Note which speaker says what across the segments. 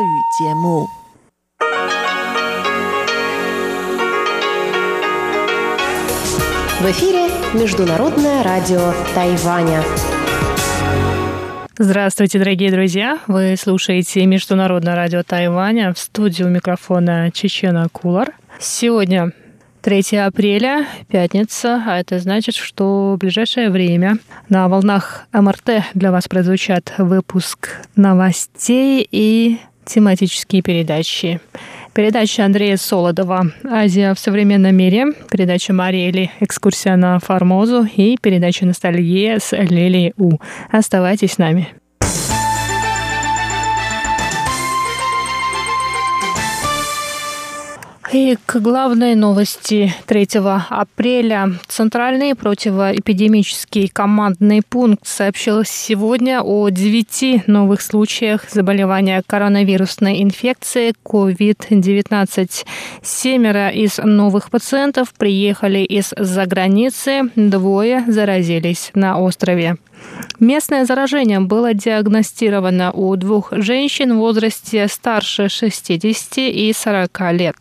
Speaker 1: В эфире Международное радио Тайваня.
Speaker 2: Здравствуйте, дорогие друзья! Вы слушаете Международное радио Тайваня в студию микрофона Чечена Кулар. Сегодня 3 апреля, пятница, а это значит, что в ближайшее время на волнах МРТ для вас прозвучат выпуск новостей и тематические передачи. Передача Андрея Солодова «Азия в современном мире», передача Мариэли «Экскурсия на Формозу» и передача «Ностальгия» с Лилией У. Оставайтесь с нами. И к главной новости 3 апреля. Центральный противоэпидемический командный пункт сообщил сегодня о 9 новых случаях заболевания коронавирусной инфекцией COVID-19. Семеро из новых пациентов приехали из-за границы, двое заразились на острове. Местное заражение было диагностировано у двух женщин в возрасте старше 60 и 40 лет.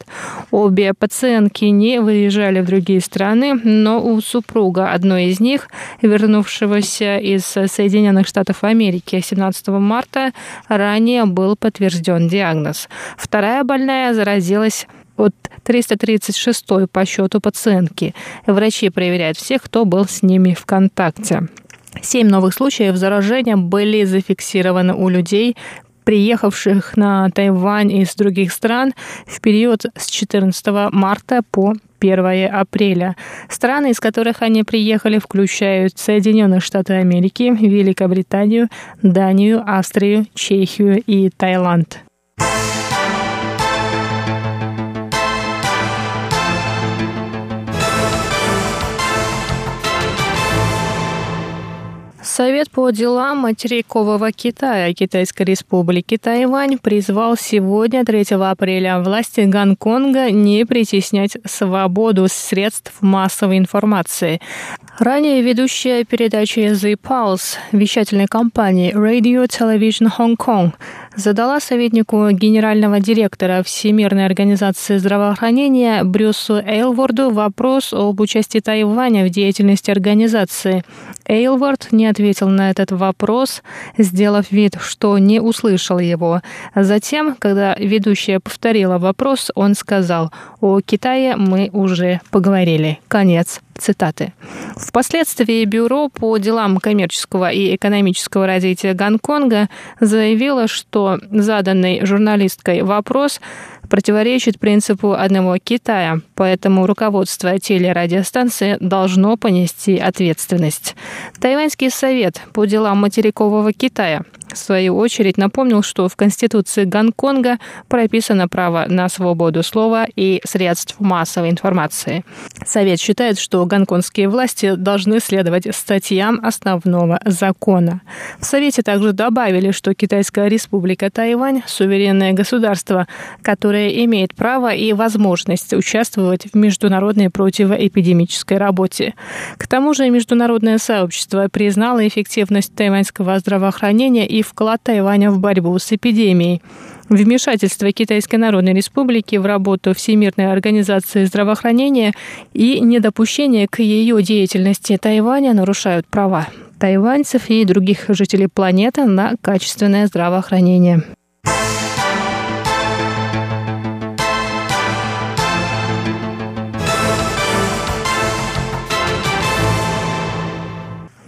Speaker 2: Обе пациентки не выезжали в другие страны, но у супруга одной из них, вернувшегося из Соединенных Штатов Америки 17 марта, ранее был подтвержден диагноз. Вторая больная заразилась от 336 по счету пациентки. Врачи проверяют всех, кто был с ними в контакте. Семь новых случаев заражения были зафиксированы у людей, приехавших на Тайвань из других стран в период с 14 марта по 1 апреля. Страны, из которых они приехали, включают Соединенные Штаты Америки, Великобританию, Данию, Австрию, Чехию и Таиланд. Совет по делам материкового Китая Китайской республики Тайвань призвал сегодня, 3 апреля, власти Гонконга не притеснять свободу средств массовой информации. Ранее ведущая передачи The Pulse вещательной компании Radio Television Hong Kong задала советнику генерального директора Всемирной организации здравоохранения Брюсу Эйлворду вопрос об участии Тайваня в деятельности организации. Эйлворд не ответил на этот вопрос, сделав вид, что не услышал его. Затем, когда ведущая повторила вопрос, он сказал, «О Китае мы уже поговорили». Конец цитаты. Впоследствии Бюро по делам коммерческого и экономического развития Гонконга заявило, что заданный журналисткой вопрос противоречит принципу одного Китая, поэтому руководство телерадиостанции должно понести ответственность. Тайваньский совет по делам материкового Китая в свою очередь напомнил, что в Конституции Гонконга прописано право на свободу слова и средств массовой информации. Совет считает, что гонконгские власти должны следовать статьям основного закона. В Совете также добавили, что Китайская республика Тайвань – суверенное государство, которое имеет право и возможность участвовать в международной противоэпидемической работе. К тому же международное сообщество признало эффективность тайваньского здравоохранения и вклад Тайваня в борьбу с эпидемией. Вмешательство Китайской Народной Республики в работу Всемирной организации здравоохранения и недопущение к ее деятельности Тайваня нарушают права тайваньцев и других жителей планеты на качественное здравоохранение.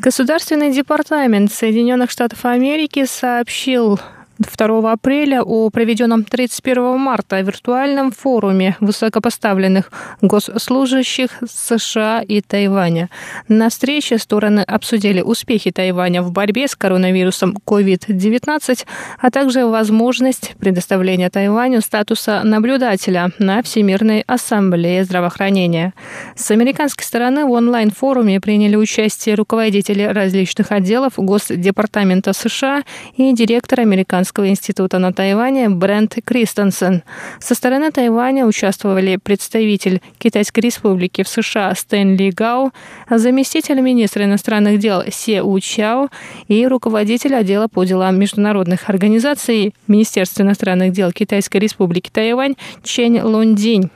Speaker 2: Государственный департамент Соединенных Штатов Америки сообщил 2 апреля о проведенном 31 марта виртуальном форуме высокопоставленных госслужащих США и Тайваня. На встрече стороны обсудили успехи Тайваня в борьбе с коронавирусом COVID-19, а также возможность предоставления Тайваню статуса наблюдателя на Всемирной ассамблее здравоохранения. С американской стороны в онлайн-форуме приняли участие руководители различных отделов Госдепартамента США и директор американского Американского института на Тайване Брент Кристенсен. Со стороны Тайваня участвовали представитель Китайской республики в США Стэнли Гау, заместитель министра иностранных дел Се У Чао и руководитель отдела по делам международных организаций Министерства иностранных дел Китайской республики Тайвань Чен Лундинь.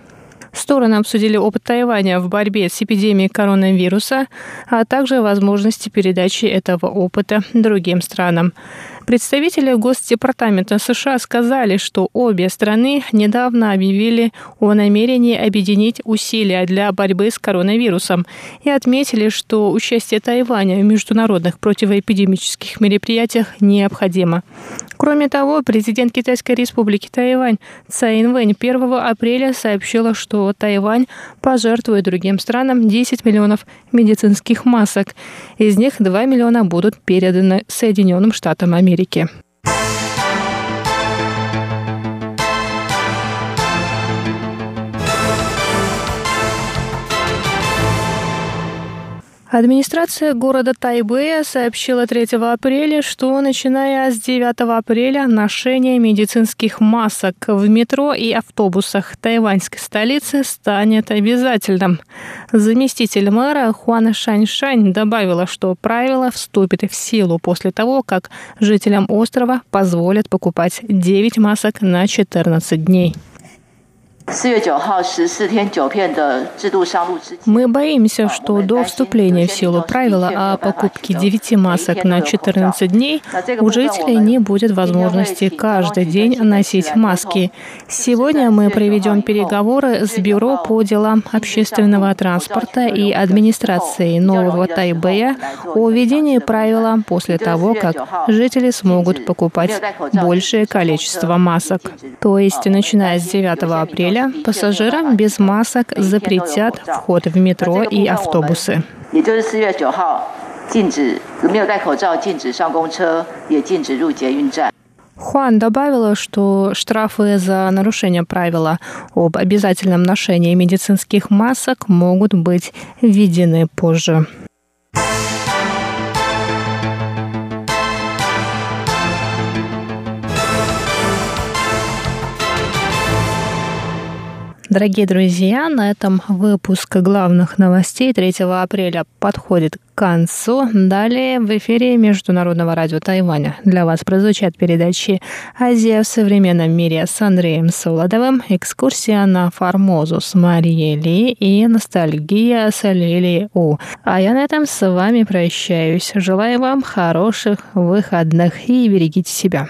Speaker 2: Стороны обсудили опыт Тайваня в борьбе с эпидемией коронавируса, а также возможности передачи этого опыта другим странам. Представители Госдепартамента США сказали, что обе страны недавно объявили о намерении объединить усилия для борьбы с коронавирусом и отметили, что участие Тайваня в международных противоэпидемических мероприятиях необходимо. Кроме того, президент Китайской республики Тайвань Цай Инвэнь 1 апреля сообщила, что Тайвань пожертвует другим странам 10 миллионов медицинских масок. Из них 2 миллиона будут переданы Соединенным Штатам Америки. Америки. Администрация города Тайбэя сообщила 3 апреля, что начиная с 9 апреля ношение медицинских масок в метро и автобусах тайваньской столицы станет обязательным. Заместитель мэра Хуана Шаньшань добавила, что правило вступит в силу после того, как жителям острова позволят покупать 9 масок на 14 дней. Мы боимся, что до вступления в силу правила о покупке 9 масок на 14 дней у жителей не будет возможности каждый день носить маски. Сегодня мы проведем переговоры с Бюро по делам общественного транспорта и администрации Нового Тайбэя о введении правила после того, как жители смогут покупать большее количество масок. То есть, начиная с 9 апреля, апреля пассажирам без масок запретят вход в метро и автобусы. Хуан добавила, что штрафы за нарушение правила об обязательном ношении медицинских масок могут быть введены позже. Дорогие друзья, на этом выпуск главных новостей 3 апреля подходит к концу. Далее в эфире Международного радио Тайваня для вас прозвучат передачи «Азия в современном мире» с Андреем Солодовым, экскурсия на Формозу с Марией Ли и ностальгия с Лили У. А я на этом с вами прощаюсь. Желаю вам хороших выходных и берегите себя.